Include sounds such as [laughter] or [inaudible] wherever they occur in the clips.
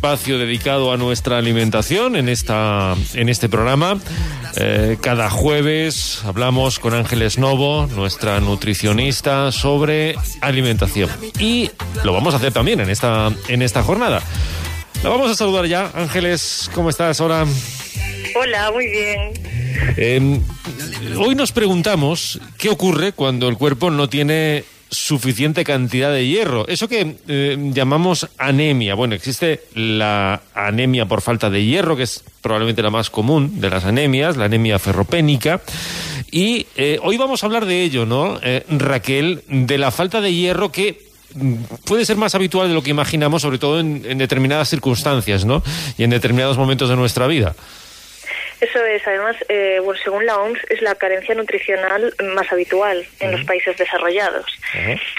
espacio dedicado a nuestra alimentación en, esta, en este programa. Eh, cada jueves hablamos con Ángeles Novo, nuestra nutricionista, sobre alimentación. Y lo vamos a hacer también en esta, en esta jornada. La vamos a saludar ya. Ángeles, ¿cómo estás? Hola. Hola, muy bien. Em, hoy nos preguntamos qué ocurre cuando el cuerpo no tiene suficiente cantidad de hierro. Eso que eh, llamamos anemia. Bueno, existe la anemia por falta de hierro, que es probablemente la más común de las anemias, la anemia ferropénica. Y eh, hoy vamos a hablar de ello, ¿no, eh, Raquel? De la falta de hierro que mm, puede ser más habitual de lo que imaginamos, sobre todo en, en determinadas circunstancias, ¿no? Y en determinados momentos de nuestra vida. Eso es, además, eh, bueno, según la OMS, es la carencia nutricional más habitual en los países desarrollados.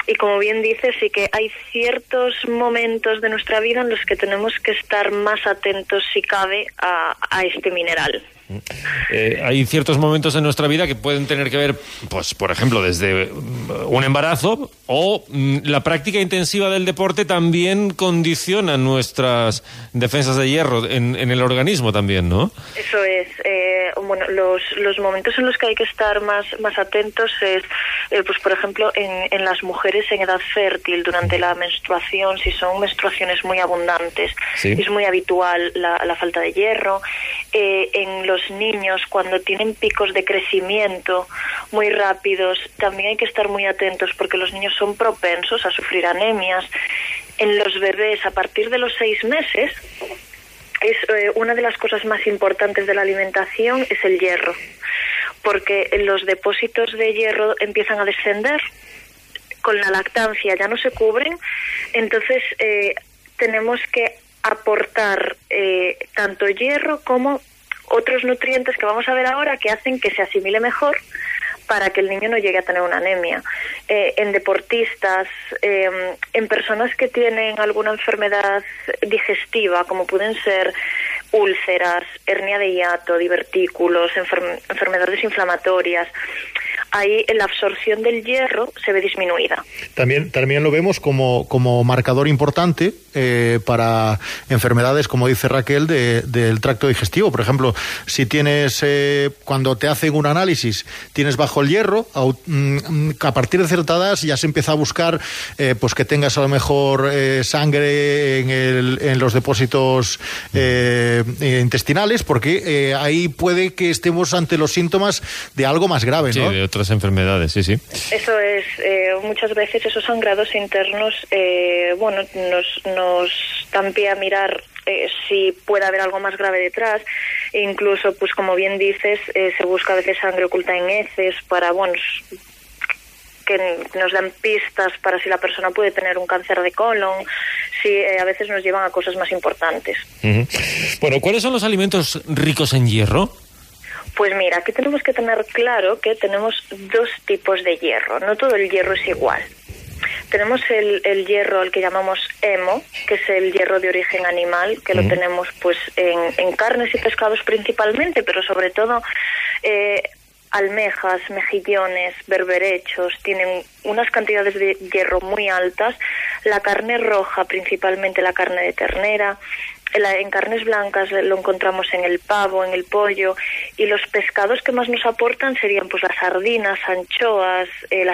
Y como bien dice, sí que hay ciertos momentos de nuestra vida en los que tenemos que estar más atentos, si cabe, a, a este mineral. Eh, hay ciertos momentos en nuestra vida que pueden tener que ver, pues, por ejemplo, desde un embarazo o mm, la práctica intensiva del deporte también condiciona nuestras defensas de hierro en, el organismo también, ¿no? Eso es. Eh, bueno, los, los momentos en los que hay que estar más, más atentos es, eh, pues, por ejemplo, en, en las mujeres en edad fértil durante la menstruación, si son menstruaciones muy abundantes, es muy habitual la, la falta de hierro. En los niños cuando tienen picos de crecimiento muy rápidos, también hay que estar muy atentos porque los niños son propensos a sufrir anemias. En los bebés, a partir de los seis meses, es eh, una de las cosas más importantes de la alimentación es el hierro, porque los depósitos de hierro empiezan a descender con la lactancia ya no se cubren, entonces eh, tenemos que aportar eh, tanto hierro como otros nutrientes que vamos a ver ahora que hacen que se asimile mejor para que el niño no llegue a tener una anemia. Eh, en deportistas, em, en personas que tienen alguna enfermedad digestiva, como pueden ser úlceras, hernia de hiato, divertículos, enfermedades inflamatorias, ahí la absorción del hierro se ve disminuida. También, también lo vemos como, como marcador importante eh, para enfermedades, como dice Raquel, del tracto digestivo. Por ejemplo, si tienes, eh, cuando te hacen un análisis, tienes bajo el hierro, mm, a, partir de cierta edad ya se empieza a buscar eh, pues que tengas a lo mejor sangre en, el, en, los depósitos intestinales, porque ahí puede que estemos ante los síntomas de algo más grave, ¿no? Enfermedades, sí, sí. Eso es, eh, muchas veces esos sangrados internos, eh, bueno, nos, nos dan pie a mirar eh, si puede haber algo más grave detrás. E incluso, pues como bien dices, se busca a veces sangre oculta en heces para, bueno, que nos dan pistas para si la persona puede tener un cáncer de colon, si a veces nos llevan a cosas más importantes. Bueno, ¿cuáles son los alimentos ricos en hierro? Pues mira, aquí tenemos que tener claro que tenemos dos tipos de hierro, no todo el hierro es igual. Tenemos el, hierro, al que llamamos hemo, que es el hierro de origen animal, que lo tenemos pues en, carnes y pescados principalmente, pero sobre todo eh, almejas, mejillones, berberechos, tienen unas cantidades de hierro muy altas. La carne roja, principalmente la carne de ternera, en carnes blancas lo encontramos en el pavo, en el pollo y los pescados que más nos aportan serían pues las sardinas, anchoas, el,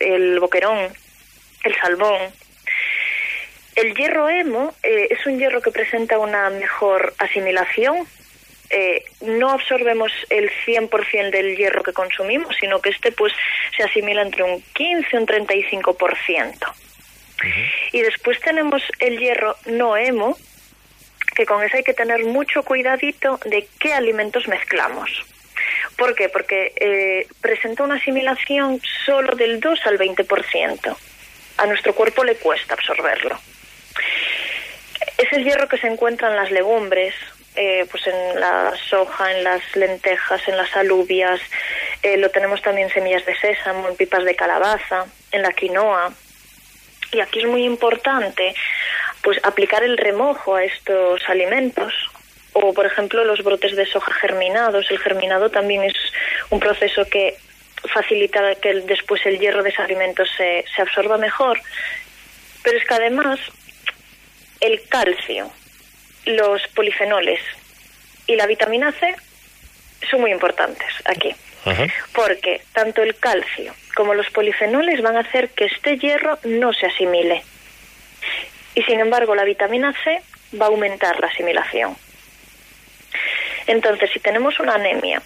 el boquerón, el salmón. El hierro hemo eh, es un hierro que presenta una mejor asimilación. Eh, no absorbemos el 100% del hierro que consumimos, sino que este pues se asimila entre un 15 y un 35%. Y después tenemos el hierro no hemo, que con eso hay que tener mucho cuidadito de qué alimentos mezclamos. ¿Por qué? Porque eh, presenta una asimilación solo del 2 al 20%. A nuestro cuerpo le cuesta absorberlo. Es el hierro que se encuentra en las legumbres, eh, pues en la soja, en las lentejas, en las alubias, eh, lo tenemos también en semillas de sésamo, en pipas de calabaza, en la quinoa. Y aquí es muy importante pues aplicar el remojo a estos alimentos o por ejemplo los brotes de soja germinados. El germinado también es un proceso que facilita que después el hierro de ese alimento se, se absorba mejor. Pero es que además el calcio los polifenoles y la vitamina C son muy importantes aquí. Porque tanto el calcio como los polifenoles van a hacer que este hierro no se asimile. Y sin embargo, la vitamina C va a aumentar la asimilación. Entonces, si tenemos una anemia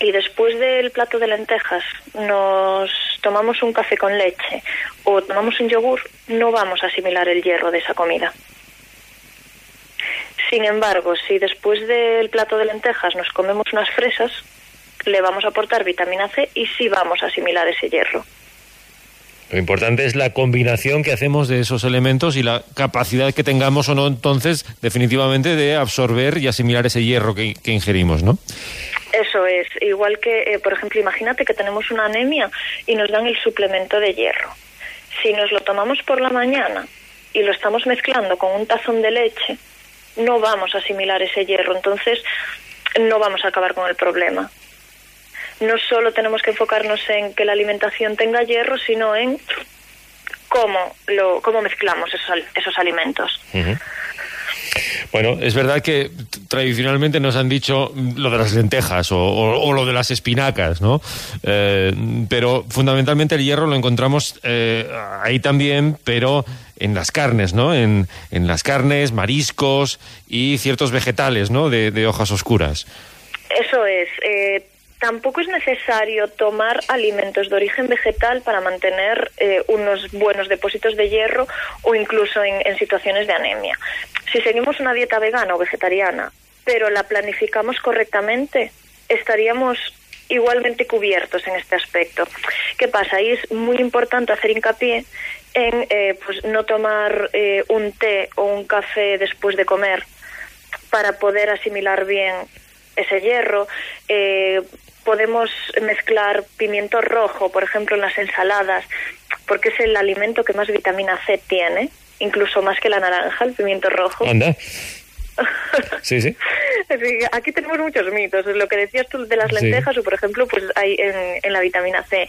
y después del plato de lentejas nos tomamos un café con leche o tomamos un yogur, no vamos a asimilar el hierro de esa comida. Sin embargo, si después del plato de lentejas nos comemos unas fresas, le vamos a aportar vitamina C y sí vamos a asimilar ese hierro. Lo importante es la combinación que hacemos de esos elementos y la capacidad que tengamos o no entonces definitivamente de absorber y asimilar ese hierro que, ingerimos, ¿no? Eso es, igual que, eh, por ejemplo, imagínate que tenemos una anemia y nos dan el suplemento de hierro. Si nos lo tomamos por la mañana y lo estamos mezclando con un tazón de leche, no vamos a asimilar ese hierro, entonces no vamos a acabar con el problema no solo tenemos que enfocarnos en que la alimentación tenga hierro, sino en cómo, lo, cómo mezclamos esos, esos alimentos. Bueno, es verdad que tradicionalmente nos han dicho lo de las lentejas o, lo de las espinacas, ¿no? Eh, pero fundamentalmente el hierro lo encontramos eh, ahí también, pero en las carnes, ¿no? En, en, las carnes, mariscos y ciertos vegetales, ¿no? De, de hojas oscuras. Eso es. Eh, Tampoco es necesario tomar alimentos de origen vegetal para mantener eh, unos buenos depósitos de hierro o incluso en, situaciones de anemia. Si seguimos una dieta vegana o vegetariana, pero la planificamos correctamente, estaríamos igualmente cubiertos en este aspecto. ¿Qué pasa? Ahí es muy importante hacer hincapié en eh, pues no tomar eh, un té o un café después de comer para poder asimilar bien ese hierro, podemos mezclar pimiento rojo, por ejemplo, en las ensaladas, porque es el alimento que más vitamina C tiene, incluso más que la naranja, el pimiento rojo. Anda. [laughs] Sí, sí. Aquí tenemos muchos mitos. Lo que decías tú de las lentejas, o por ejemplo, pues hay en, la vitamina C.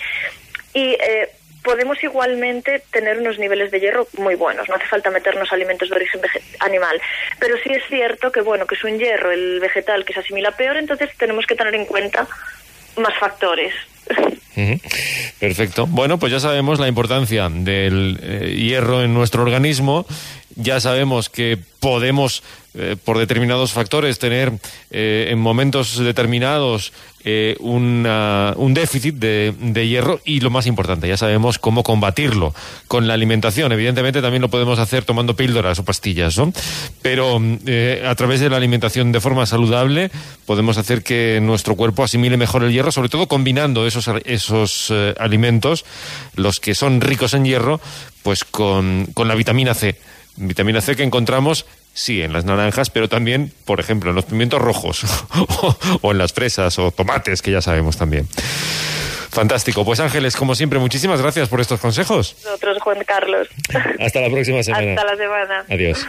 Y eh, podemos igualmente tener unos niveles de hierro muy buenos. No hace falta meternos alimentos de origen animal. Pero sí es cierto que, bueno, que es un hierro, el vegetal, que se asimila peor, entonces tenemos que tener en cuenta más factores. Perfecto. Bueno, pues ya sabemos la importancia del eh, hierro en nuestro organismo. Ya sabemos que podemos, eh, por determinados factores, tener eh, en momentos determinados eh, un déficit de, hierro y lo más importante, ya sabemos cómo combatirlo con la alimentación. Evidentemente también lo podemos hacer tomando píldoras o pastillas, ¿no? Pero eh, a través de la alimentación de forma saludable podemos hacer que nuestro cuerpo asimile mejor el hierro, sobre todo combinando esos, esos eh, alimentos, los que son ricos en hierro, pues con, con la vitamina C. Vitamina C que encontramos Sí, en las naranjas, pero también, por ejemplo, en los pimientos rojos [laughs] o, en las fresas o tomates, que ya sabemos también. Fantástico. Pues Ángeles, como siempre, muchísimas gracias por estos consejos. Nosotros, Juan Carlos. Hasta la próxima semana. Hasta la semana. Adiós.